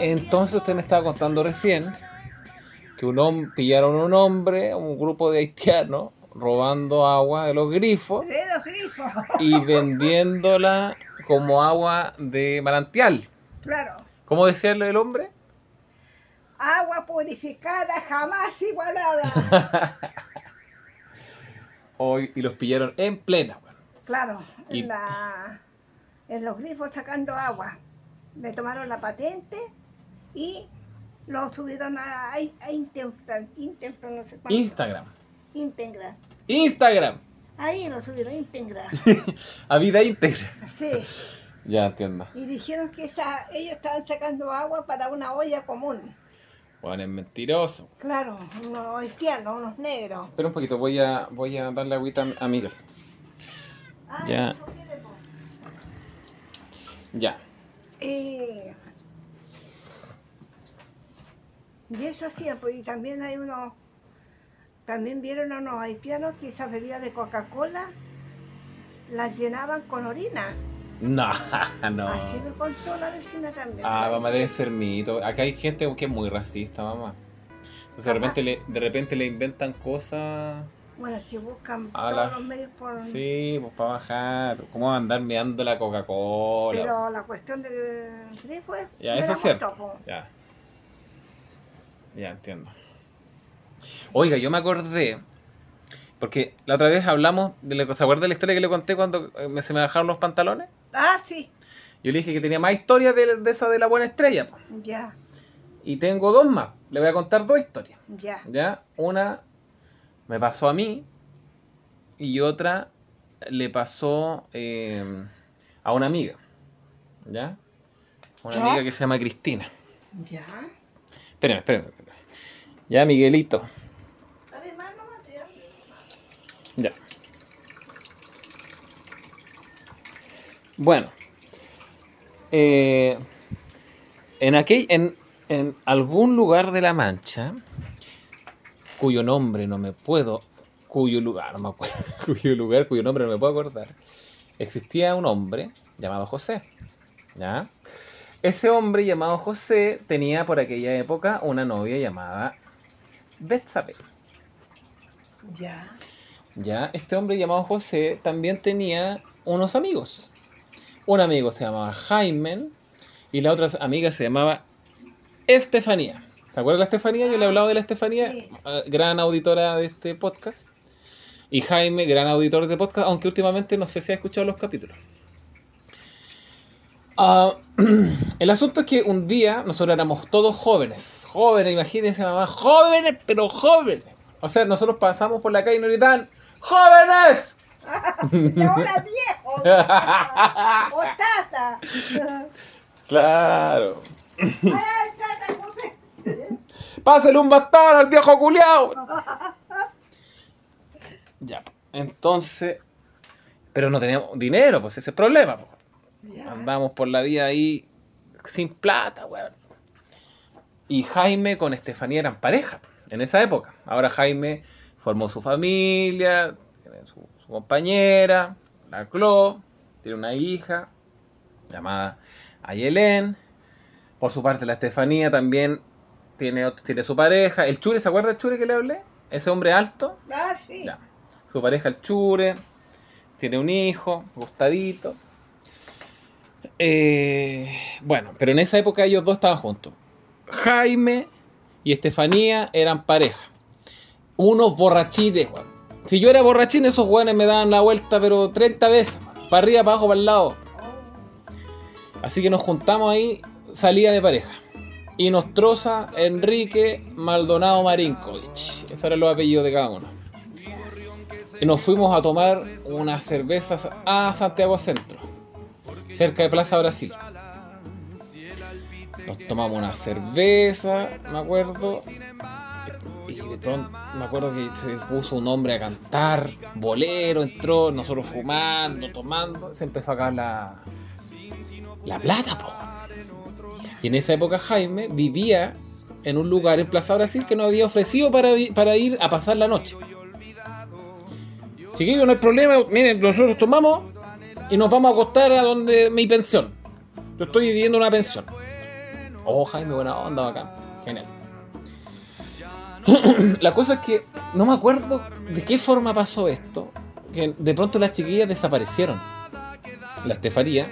Entonces usted me estaba contando recién que un hom- pillaron un hombre, un grupo de haitianos, robando agua de los grifos De los grifos. y vendiéndola como agua de manantial. Claro. ¿Cómo decía el hombre? Agua purificada jamás igualada. Hoy, y los pillaron en plena. Claro, Y- en, la, en los grifos sacando agua. Me tomaron la patente y lo subieron a, a, a Insta- Insta- no sé cuánto. Instagram. Integra. Instagram. Ahí lo subieron, Integra. A vida íntegra. Sí. Ya entiendo. Y dijeron que esa, ellos estaban sacando agua para una olla común. Bueno, es mentiroso. Claro, unos haitianos, unos negros. Espera un poquito, voy a, voy a darle agüita a Miguel. Ah, Ya. Ya. Eh, y eso hacían, pues, y también hay unos, también vieron a unos haitianos que esas bebidas de Coca-Cola las llenaban con orina. No, no. Así me contó la vecina también. Ah, mamá, debe ser mito. Acá hay gente que es muy racista, mamá. Entonces de repente le, de repente le inventan cosas. Bueno, es que buscan A todos la- los medios por... Sí, pues para bajar. ¿Cómo a andar meando la Coca-Cola? Pero la cuestión del grifo es... Ya, eso es cierto. contó. Ya. Ya entiendo. Oiga, yo me acordé. Porque la otra vez hablamos de la, ¿Se acuerda de la historia que le conté cuando eh, me- se me bajaron los pantalones? Ah, sí, Yo le dije que tenía más historias de, de esa de la buena estrella. po. ya, Y tengo dos más. Le voy a contar dos historias. ya. ¿Ya? Una me pasó a mí y otra le pasó eh, a una amiga. ¿Ya? Una ¿Ya? amiga que se llama Cristina. Ya. Espérame, espérame. Ya, Miguelito. Ya. Bueno. Eh, en, aquel, en, en algún lugar de La Mancha, cuyo nombre no me puedo, cuyo lugar, no me acuerdo, cuyo lugar, cuyo nombre no me puedo acordar, existía un hombre llamado José. ¿Ya? Ese hombre llamado José tenía por aquella época una novia llamada Betsabe. Ya. Ya, este hombre llamado José también tenía unos amigos. Un amigo se llamaba Jaime y la otra amiga se llamaba Estefanía. ¿Te acuerdas de la Estefanía? Yo le he hablado de la Estefanía, Sí. eh, gran auditora de este podcast. Y Jaime, gran auditor de podcast, aunque últimamente no sé si ha escuchado los capítulos. Ah, el asunto es que un día nosotros éramos todos jóvenes. Jóvenes, imagínense, mamá, jóvenes, pero jóvenes. O sea, nosotros pasamos por la calle y nos gritaban, ¡Jóvenes! Y ahora viejo. o tata. Claro. ¡Pásale un bastón al viejo culiao! ya, entonces. Pero no teníamos dinero, pues ese es el problema. pues. Ya. Andamos por la vida ahí sin plata, weón. Y Jaime con Estefanía eran pareja en esa época. Ahora Jaime formó su familia, tiene su, su compañera, la Clo, tiene una hija llamada Ayelén. Por su parte, la Estefanía también tiene, tiene su pareja. El Chure, ¿se acuerda del Chure que le hablé? Ese hombre alto. Ah, sí. Ya. Su pareja, el Chure, tiene un hijo, Gustadito. Eh, bueno, pero en esa época ellos dos estaban juntos. Jaime y Estefanía eran pareja. Unos borrachines. Si yo era borrachín, esos weones me daban la vuelta, pero 30 veces. Para arriba, para abajo, para el lado. Así que nos juntamos ahí, salida de pareja. Y nos troza Enrique Maldonado Marinkovic. Esos eran los apellidos de cada uno. Y nos fuimos a tomar unas cervezas a Santiago Centro, cerca de Plaza Brasil. Nos tomamos una cerveza, me acuerdo. Y de pronto me acuerdo que se puso un hombre a cantar, bolero, entró, nosotros fumando, tomando, se empezó a acabar la, la plata, po. Y en esa época Jaime vivía en un lugar en Plaza Brasil que nos había ofrecido para, para ir a pasar la noche. Chiquillos, no hay problema. Miren, nosotros tomamos y nos vamos a acostar a donde mi pensión. Yo estoy viviendo en una pensión. Oh, Jaime, buena onda, bacán. Genial. La cosa es que no me acuerdo de qué forma pasó esto. Que de pronto las chiquillas desaparecieron. La Estefanía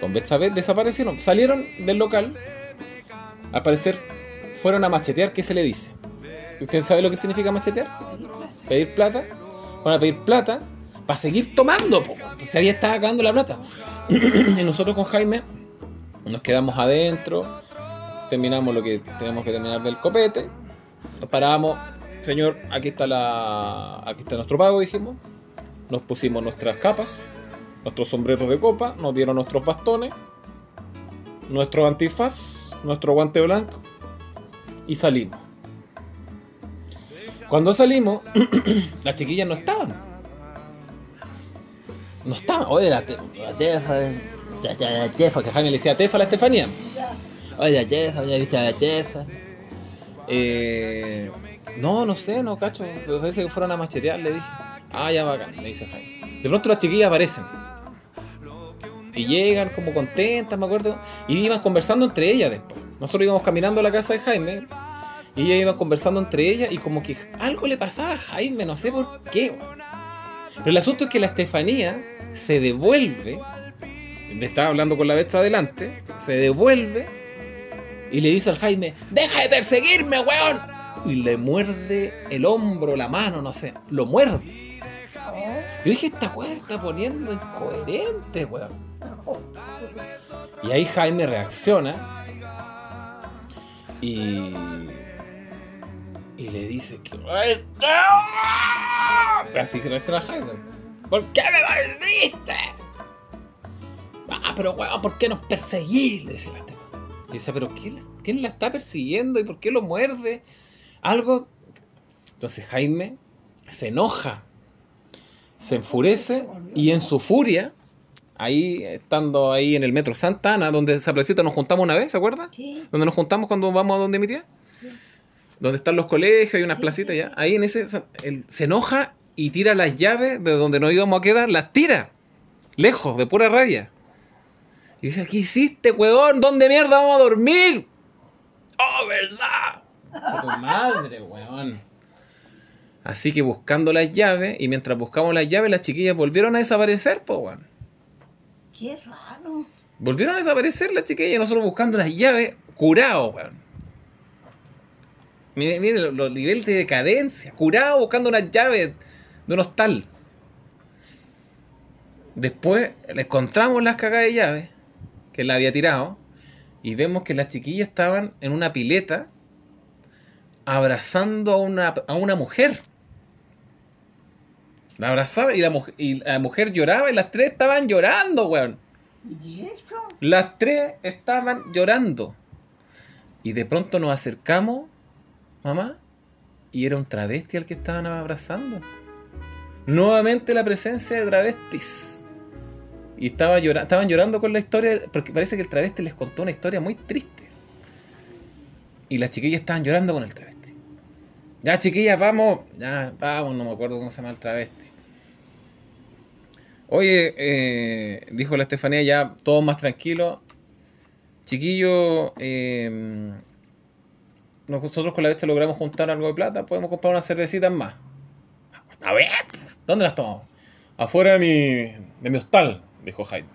con Betsabé desaparecieron. Salieron del local. Al parecer fueron a machetear, ¿qué se le dice? ¿Usted sabe lo que significa machetear? Pedir plata. Fueron a pedir plata para seguir tomando, po. Se había estado acabando la plata. y nosotros con Jaime nos quedamos adentro. Terminamos lo que tenemos que terminar del copete. Nos paramos. Señor, aquí está la. Aquí está nuestro pago, dijimos. Nos pusimos nuestras capas, nuestros sombreros de copa, nos dieron nuestros bastones, nuestro antifaz, nuestro guante blanco y salimos. Cuando salimos, las chiquillas no estaban. No estaban. Oye, la, te- la Tefa, la, la- Tefa, que Jaime le decía Tefa a la Estefanía. Oye, la Tefa, ya viste a la Tefa. Eh, no, no sé, no cacho. Me parece que fueron a machetear, le dije. Ah, ya bacán, me dice Jaime. De pronto las chiquillas aparecen. Y llegan como contentas, me acuerdo. Y iban conversando entre ellas después. Nosotros íbamos caminando a la casa de Jaime. Y ellas iban conversando entre ellas. Y como que algo le pasaba a Jaime, no sé por qué. Pero el asunto es que la Estefanía se devuelve. Estaba hablando con la bestia adelante. Se devuelve. Y le dice al Jaime: ¡Deja de perseguirme, weón! Y le muerde el hombro, la mano, no sé. Lo muerde. Yo dije, esta weá está poniendo incoherente, weón. Y ahí Jaime reacciona y, y le dice que... Así que reacciona Jaime. ¿Por qué me mordiste? Ah, pero weón, ¿por qué nos perseguís? Le dice la. Y dice, pero ¿quién, ¿quién la está persiguiendo y por qué lo muerde? Algo... Entonces Jaime se enoja, se enfurece y en su furia, ahí estando ahí en el metro Santa Ana, donde esa placita nos juntamos una vez, ¿se acuerda? Sí. Donde nos juntamos cuando vamos a donde mi tía. Donde están los colegios y unas Sí, placitas sí, ya. sí. Ahí en ese él se enoja y tira las llaves de donde nos íbamos a quedar, las tira. Lejos, de pura rabia. Y dice, ¿qué hiciste, huevón? ¿Dónde mierda vamos a dormir? ¡Oh, verdad! Tu madre, weón. Así que buscando las llaves, y mientras buscamos las llaves, las chiquillas volvieron a desaparecer, po, weón. Qué raro. Volvieron a desaparecer las chiquillas, y nosotros buscando las llaves, curados, weón. Mire, mire los, los niveles de decadencia, curado buscando unas llaves de un hostal. Después le encontramos las cagadas de llaves, que la había tirado, y vemos que las chiquillas estaban en una pileta abrazando a una, a una mujer. La abrazaba y la, muj- y la mujer lloraba y las tres estaban llorando, weón. ¿Y eso? Las tres estaban llorando. Y de pronto nos acercamos, mamá, y era un travesti al que estaban abrazando. Nuevamente la presencia de travestis. Y estaba llora- estaban llorando con la historia, porque parece que el travesti les contó una historia muy triste. Y las chiquillas estaban llorando con el travesti. Ya, chiquillas, vamos. Ya, vamos, no me acuerdo cómo se llama el travesti. Oye, eh, dijo la Estefanía, ya todos más tranquilos. Chiquillo, eh, nosotros con la bestia logramos juntar algo de plata, podemos comprar unas cervecitas más. A ver, ¿dónde las tomamos? Afuera de mi, de mi hostal, dijo Jaime.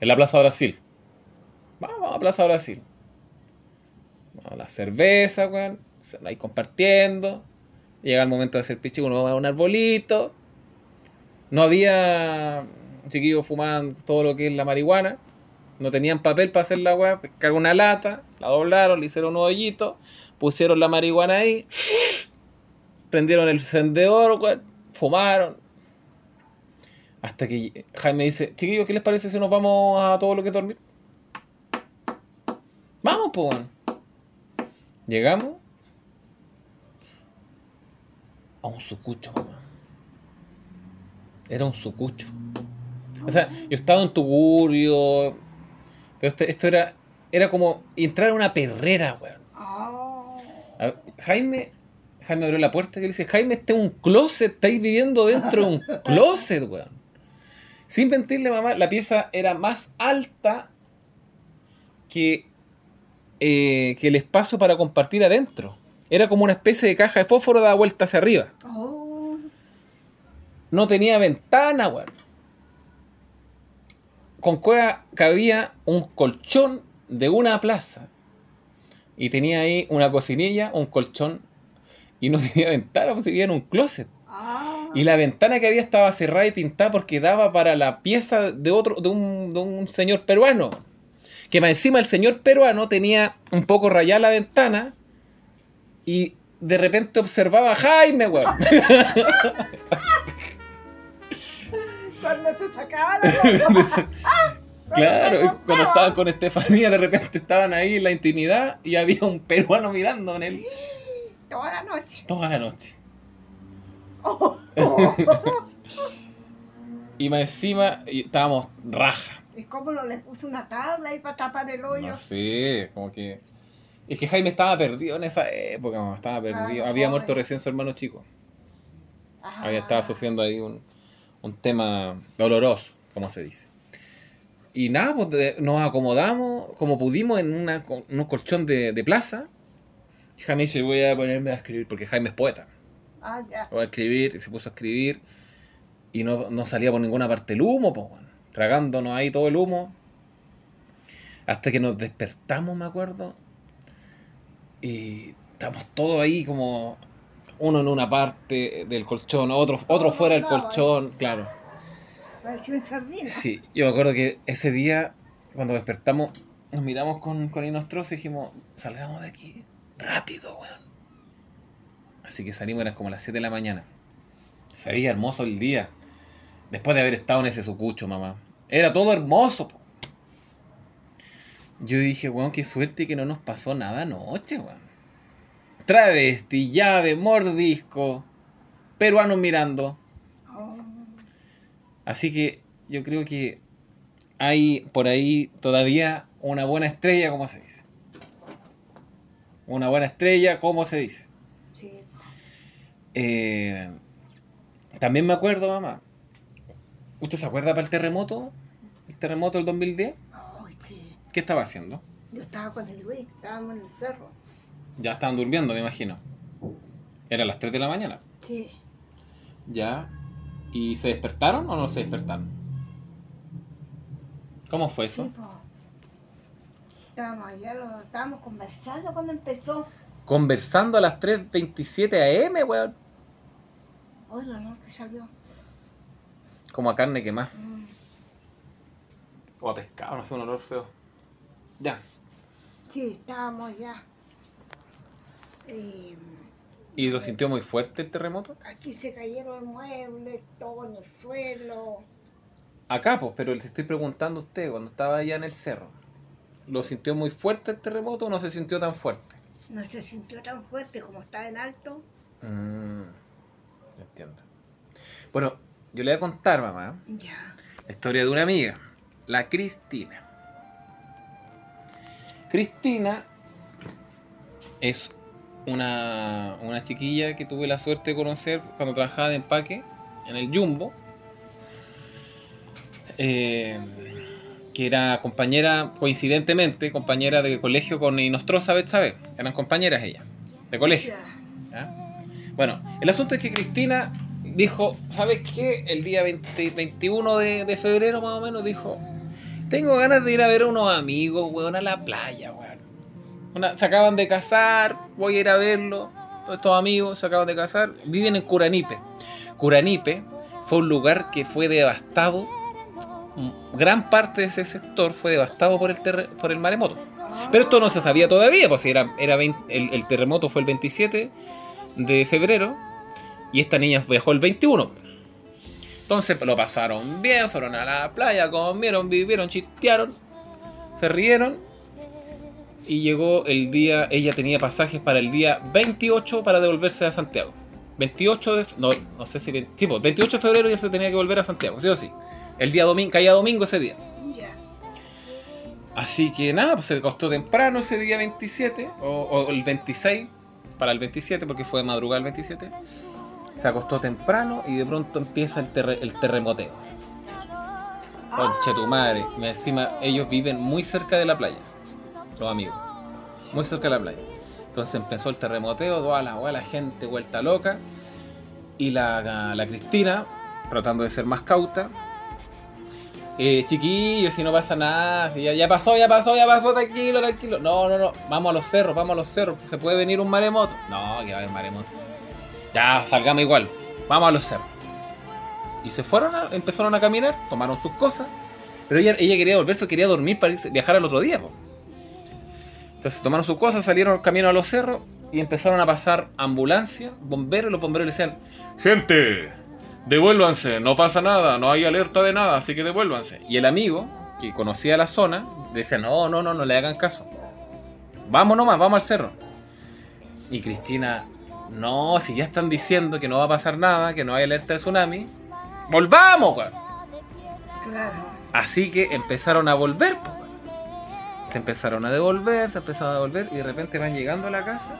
En la Plaza Brasil. Vamos a Plaza Brasil. Vamos a la cerveza, weón. Ahí compartiendo. Llega el momento de hacer pichi, uno a un arbolito. No había chiquillos fumaban todo lo que es la marihuana. No tenían papel para hacer la weá. Pescaron una lata, la doblaron, le hicieron un hoyito, pusieron la marihuana ahí, prendieron el encendedor, weón, fumaron. Hasta que Jaime dice, chiquillos, ¿qué les parece si nos vamos a todo lo que es dormir? Vamos, pues. Llegamos a un sucucho, mamá. Era un sucucho. O sea, yo estaba en Tugurio. Pero este- esto era. Era como entrar a una perrera, weón. Ah, Jaime, Jaime abrió la puerta y le dice, Jaime, este es un closet, estáis viviendo dentro de un closet, weón. Sin mentirle, mamá, la pieza era más alta que, eh, que el espacio para compartir adentro. Era como una especie de caja de fósforo dada vuelta hacia arriba. Oh, No tenía ventana, weón. Con cueva cabía un colchón de una plaza. Y tenía ahí una cocinilla, un colchón. Y no tenía ventana, pues vivía en un closet. ah, Y la ventana que había estaba cerrada y pintada porque daba para la pieza de otro, de un, de un señor peruano. Que más encima el señor peruano tenía un poco rayada la ventana y de repente observaba a Jaime, weón. cuando se sacaba la ropa. Claro, cuando estaban con Estefanía, de repente estaban ahí en la intimidad y había un peruano mirando en él Toda la noche. toda la noche. Oh, Y más encima y estábamos raja. ¿Y cómo no le puse una tabla ahí para tapar el hoyo? No sé, como que. Es que Jaime estaba perdido en esa época, mamá, estaba perdido. Ah, Había joven. muerto recién su hermano chico. Ah, Había estado sufriendo ahí un, un tema doloroso, como se dice. Y nada, pues de- nos acomodamos como pudimos en, una, en un colchón de, de plaza. Y Jaime dice, voy a ponerme a escribir, porque Jaime es poeta. Ah, ya. Voy a escribir, y se puso a escribir. Y no, no salía por ninguna parte el humo, pues, weón. tragándonos ahí todo el humo. Hasta que nos despertamos, me acuerdo. Y estamos todos ahí como uno en una parte del colchón, otro, otro fuera del colchón, claro. Sí, yo me acuerdo que ese día, cuando despertamos, nos miramos con, con y dijimos, salgamos de aquí rápido, weón. Así que salimos, eran como las 7 de la mañana. Se veía hermoso el día. Después de haber estado en ese sucucho, mamá. Era todo hermoso. po. Yo dije, weón, qué suerte que no nos pasó nada anoche, weón. Travesti, llave, mordisco, peruanos mirando. Oh, Así que yo creo que hay por ahí todavía una buena estrella, como se dice. Una buena estrella, como se dice. sí. Eh, también me acuerdo, mamá. ¿Usted se acuerda para el terremoto? ¿El terremoto del 2010? Ay, sí. ¿Qué estaba haciendo? Yo estaba con el Luis, estábamos en el cerro. Ya estaban durmiendo, me imagino. Eran las 3 de la mañana. Sí. Ya. ¿Y se despertaron o no se despertaron? ¿Cómo fue eso? Sí. Estábamos allá, lo, estábamos conversando cuando empezó. Conversando a las 3.27 am, weón. Hoy la noche salió. Como a carne quemada. Mm. O a pescado, no sé, un olor feo. Ya. Sí, estábamos allá. Y ¿Y lo sintió muy fuerte el terremoto? aquí se cayeron muebles, todo en el suelo. Acá, pues, pero le estoy preguntando a usted, cuando estaba allá en el cerro, ¿lo sintió muy fuerte el terremoto o no se sintió tan fuerte? No se sintió tan fuerte como estaba en alto. Mmm, entiendo. Bueno, yo le voy a contar, mamá, Ya. la historia de una amiga, la Cristina. Cristina es una, una chiquilla que tuve la suerte de conocer cuando trabajaba de empaque en el Jumbo. Eh, que era compañera, coincidentemente, compañera de colegio con Inostroza Betsabe. Eran compañeras ellas, de colegio. Bueno, el asunto es que Cristina dijo, ¿sabes qué? El día 20 21 de, febrero más o menos dijo, tengo ganas de ir a ver a unos amigos, weón, a la playa, weón. Se acaban de casar, voy a ir a verlo. Todos estos amigos se acaban de casar, viven en Curanipe. Curanipe fue un lugar que fue devastado. Gran parte de ese sector fue devastado por el, por el maremoto. Pero esto no se sabía todavía, pues era, era 20 el, el terremoto fue el 27 de febrero y esta niña viajó el 21. Entonces lo pasaron bien, fueron a la playa, comieron, vivieron, chistearon, se rieron y llegó el día, ella tenía pasajes para el día 28 para devolverse a Santiago. 28 de, no, no sé si, 20 sí, pues, 28 de febrero ya se tenía que volver a Santiago, sí o sí. El día domingo, caía domingo ese día. Así que nada, pues se costó temprano ese día 27 o, o el 26 para el 27, porque fue de madrugada el 27. Se acostó temprano y de pronto empieza el, terre- el terremoteo. Conche tu madre. Y Encima, ellos viven muy cerca de la playa. Los amigos. Muy cerca de la playa. Entonces empezó el terremoteo, toda la, toda la gente vuelta loca. Y la, la Cristina, tratando de ser más cauta. Eh, chiquillos, si no pasa nada, ya, pasó, ya pasó, ya pasó, tranquilo, tranquilo. No, no, no, vamos a los cerros, vamos a los cerros. ¿Se puede venir un maremoto? No, que va a haber maremoto. Ya, salgamos igual, vamos a los cerros. Y se fueron, empezaron a caminar, tomaron sus cosas. Pero ella, ella quería volverse, quería dormir para viajar al otro día. Entonces tomaron sus cosas, salieron camino a los cerros y empezaron a pasar ambulancias, bomberos, y los bomberos le decían, gente, devuélvanse, no pasa nada, no hay alerta de nada, así que devuélvanse. Y el amigo, que conocía la zona, decía, no, no, no, no le hagan caso. Vamos nomás, vamos al cerro. Y Cristina, no, si ya están diciendo que no va a pasar nada, que no hay alerta de tsunami, volvamos, weón. Claro. Así que empezaron a volver. weón. Se empezaron a devolver, se empezaron a devolver y de repente van llegando a la casa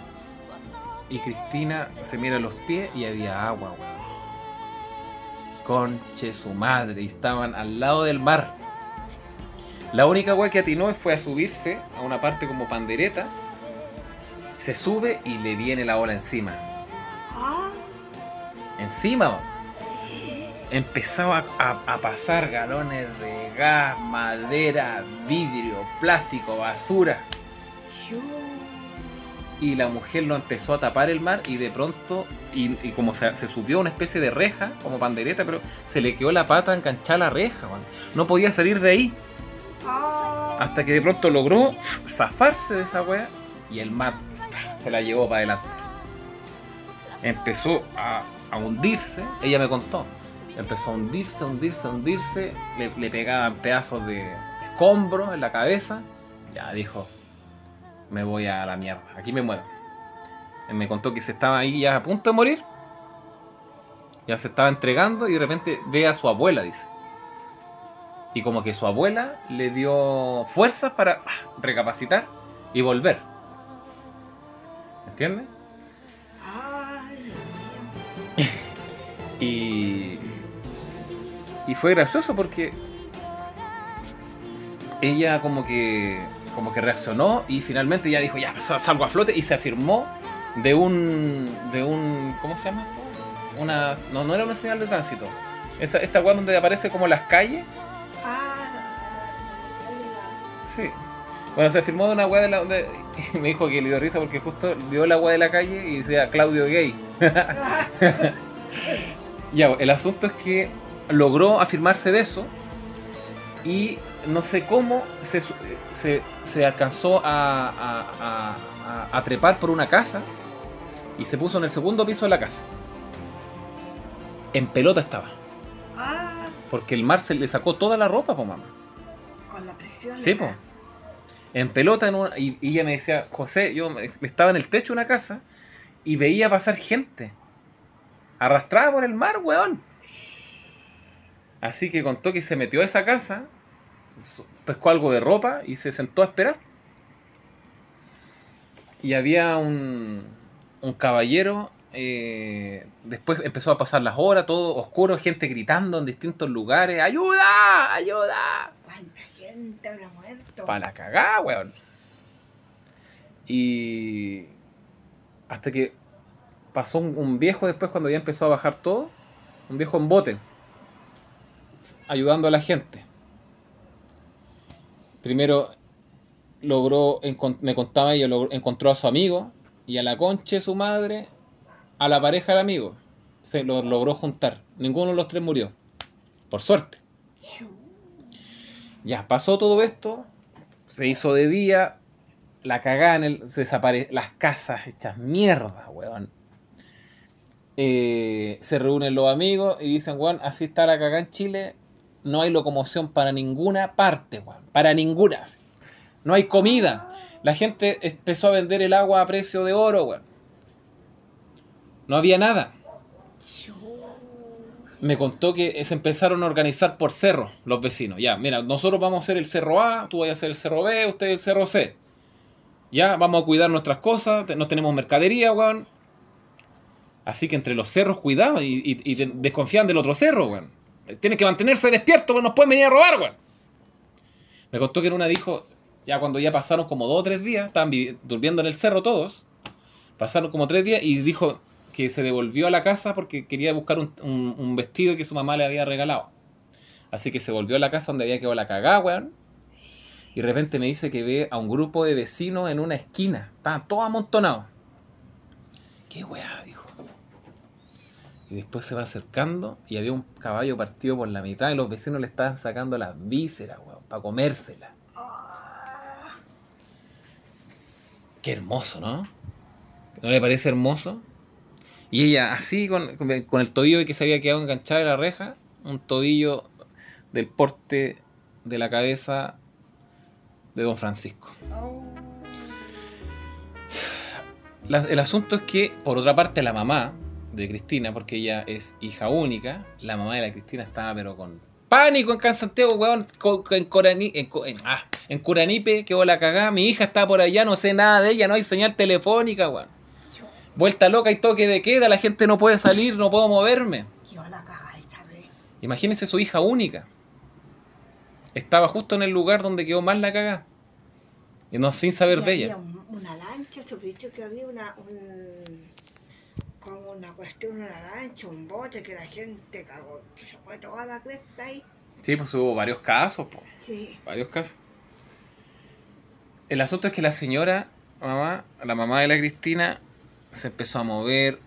y Cristina se mira los pies y había agua, weón. Conche su madre, y estaban al lado del mar. La única weá que atinó fue a subirse a una parte como pandereta. Se sube y le viene la ola encima. Encima, empezaba a, a pasar galones de gas, madera, vidrio, plástico, basura. Y la mujer lo empezó a tapar el mar y de pronto, y, y como se, se subió a una especie de reja, como pandereta, pero se le quedó la pata enganchada a la reja, no podía salir de ahí. Ah, Hasta que de pronto logró zafarse de esa wea y el mar se la llevó para adelante. Empezó a, a hundirse, ella me contó. Empezó a hundirse, a hundirse, a hundirse. Le, le pegaban pedazos de escombros en la cabeza. Ya dijo, me voy a la mierda, aquí me muero. Él me contó que se estaba ahí ya a punto de morir. Ya se estaba entregando y de repente ve a su abuela, dice. Y como que su abuela le dio fuerzas para ah, recapacitar y volver. ¿Entiendes? Y, y fue gracioso porque ella como que como que reaccionó y finalmente ya dijo ya sa- salgo a flote y se afirmó de un de un ¿cómo se llama esto? Una no, no era una señal de tránsito. Esa, esta weá donde aparece como las calles. Ah, Sí. Bueno, se firmó de una weá de la donde y me dijo que le dio risa porque justo vio la weá de la calle y decía Claudio Gay. ya, el asunto es que logró afirmarse de eso y no sé cómo se, se, se alcanzó a, a- a- a- a trepar por una casa y se puso en el segundo piso de la casa. En pelota estaba, ah, porque el mar se le sacó toda la ropa, po mamá. con la presión. Sí, po. En pelota en una- y, y ella me decía, José, yo estaba en el techo de una casa y veía pasar gente. Arrastrada por el mar, weón. Así que contó que se metió a esa casa, pescó algo de ropa y se sentó a esperar. Y había un, un caballero, eh, después empezó a pasar las horas, todo oscuro, gente gritando en distintos lugares, ¡ayuda! ¡ayuda! ¿Cuánta gente habrá muerto? Para la cagada, weón. Y. Hasta que pasó un, un viejo después cuando ya empezó a bajar todo. Un viejo en bote. Ayudando a la gente. Primero logró, me contaba ella, encontró a su amigo y a la concha de su madre, a la pareja del amigo. Se lo logró juntar. Ninguno de los tres murió. Por suerte. Ya, pasó todo esto, se hizo de día, la cagada en el. Se las casas hechas mierda, weón. Eh, se reúnen los amigos y dicen, weón, así está la cagada en Chile, no hay locomoción para ninguna parte, weón. Para ninguna. No hay comida. La gente empezó a vender el agua a precio de oro, weón. No había nada. Me contó que se empezaron a organizar por cerro los vecinos. Ya, mira, nosotros vamos a hacer el cerro A, tú vas a hacer el cerro B, usted el cerro C. Ya, vamos a cuidar nuestras cosas, no tenemos mercadería, weón. Así que entre los cerros, cuidado y, y- y de- desconfían del otro cerro, weón. Tienes que mantenerse despierto, porque nos pueden venir a robar, weón. Me contó que en una dijo, ya cuando ya pasaron como dos o tres días, estaban durmiendo en el cerro todos, pasaron como tres días y dijo que se devolvió a la casa porque quería buscar un vestido que su mamá le había regalado. Así que se volvió a la casa donde había quedado la cagada, weón. Y de repente me dice que ve a un grupo de vecinos en una esquina. Estaban todos amontonados. ¿Qué weá? Dijo. Y después se va acercando y había un caballo partido por la mitad y los vecinos le estaban sacando las vísceras, weón, para comérselas. Qué hermoso, ¿no? ¿No le parece hermoso? Y ella así con, con- el tobillo que se había quedado enganchado en la reja, un tobillo del porte de la cabeza de don Francisco. La- el asunto es que, por otra parte, la mamá de Cristina, porque ella es hija única, la mamá de la Cristina estaba pero con pánico en Can Santiago, weón, en, Corani- en, ah, en Curanipe, quedó la cagada, mi hija está por allá, no sé nada de ella, no hay señal telefónica, weón. Vuelta loca y toque de queda, la gente no puede salir, no puedo moverme. Imagínense su hija única. Estaba justo en el lugar donde quedó más la cagada. Y no sin saber Y de había ella. un- una lancha, que había una, un, una cuestión, una lancha, un bote que la gente cagó, que se fue toda la cresta ahí. Sí, pues hubo varios casos, po. Sí, varios casos. El asunto es que la señora, mamá, la mamá de la Cristina, se empezó a mover,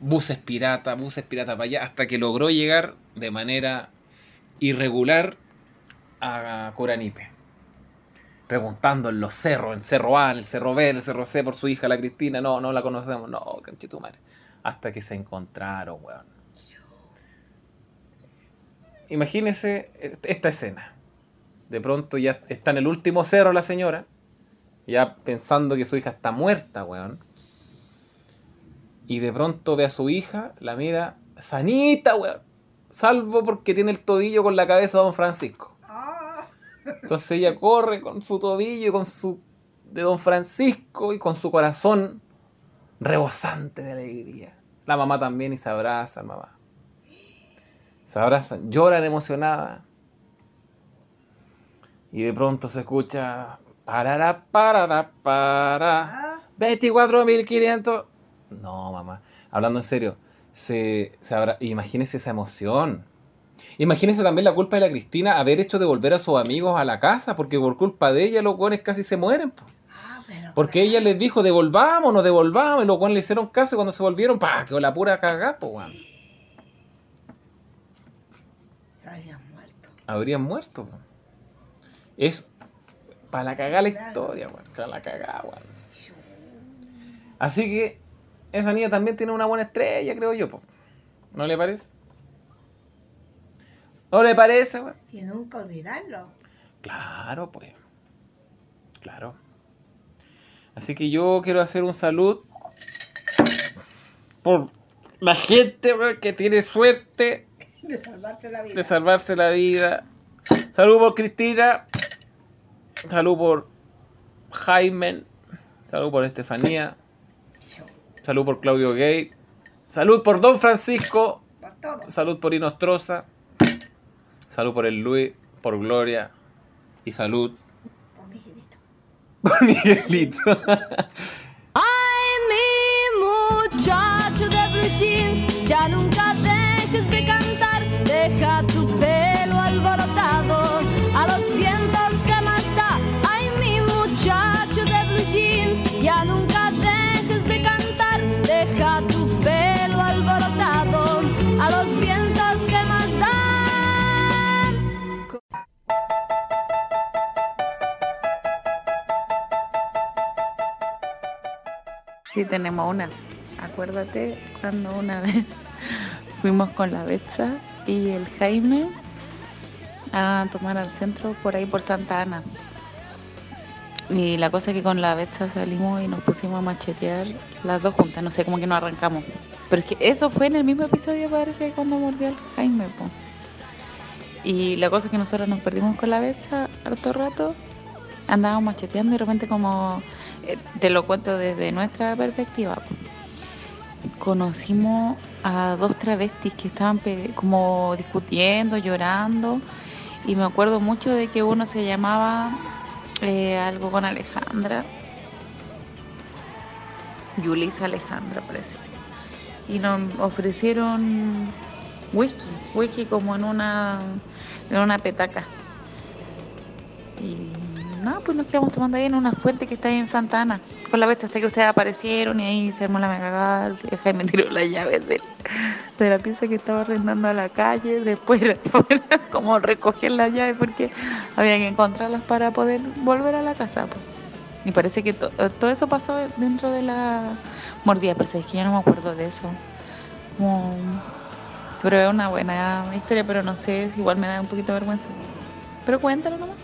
buses pirata, buses pirata para allá, hasta que logró llegar de manera irregular a Coranipe. Preguntando en los cerros, en el cerro A, en el cerro B, en el cerro C por su hija, la Cristina. No, no la conocemos, no, canchitumare. Hasta que se encontraron, weón. Imagínese esta escena. De pronto ya está en el último cerro la señora, ya pensando que su hija está muerta, weón. Y de pronto ve a su hija, la mira sanita, weón. Salvo porque tiene el tobillo con la cabeza de don Francisco. Entonces ella corre con su tobillo, con su de don Francisco y con su corazón rebosante de alegría. La mamá también y se abrazan, mamá. Se abrazan, lloran emocionada. Y de pronto se escucha parará, parará, para. ah, 24.500. No, mamá. Hablando en serio, se, se abra- imagínese esa emoción. Imagínese también la culpa de la Cristina haber hecho devolver a sus amigos a la casa, porque por culpa de ella los guanes casi se mueren. po. Porque ella les dijo, devolvámonos, devolvamos, y los le hicieron caso y cuando se volvieron, pa, quedó la pura cagada, po, weón. habían muerto. Habrían muerto, po. Es para la cagada la historia, weón. Para la cagada, weón. Así que esa niña también tiene una buena estrella, creo yo, po. ¿No le parece? ¿No le parece, weón? Y nunca olvidarlo. Claro, pues. Claro. Así que yo quiero hacer un salud por la gente que tiene suerte De salvarte la vida. de salvarse la vida. Salud por Cristina. Salud por Jaime. Salud por Estefanía. Salud por Claudio Gay. Salud por Don Francisco. Por. Salud por Inostroza. Salud por el Luis. Por Gloria. Y salud Por mi hijito. por Miguelito. tenemos una. Acuérdate cuando una vez fuimos con la Betsa y el Jaime a tomar al centro por ahí por Santa Ana. Y la cosa es que con la Betsa salimos y nos pusimos a machetear las dos juntas, no sé, como que nos arrancamos. Pero es que eso fue en el mismo episodio, parece, cuando mordió al Jaime, po. Y la cosa es que nosotros nos perdimos con la Betsa harto rato andábamos macheteando y de repente como, eh, te lo cuento desde nuestra perspectiva, conocimos a dos travestis que estaban como discutiendo, llorando y me acuerdo mucho de que uno se llamaba eh, algo con Alejandra, Yulisa Alejandra parece, y nos ofrecieron whisky, whisky como en una, en una petaca. Nada, pues nos quedamos tomando ahí en una fuente que está ahí en Santa Ana. Con la vez hasta que ustedes aparecieron y ahí se armó la mega Jaime tiró las llaves de, de la pieza que estaba arrendando a la calle. Después como recoger las llaves porque había que encontrarlas para poder volver a la casa. Pues. Y parece que to- todo eso pasó dentro de la mordida, pero es que yo no me acuerdo de eso. Pero es una buena historia, pero no sé igual me da un poquito de vergüenza. Pero cuéntalo nomás.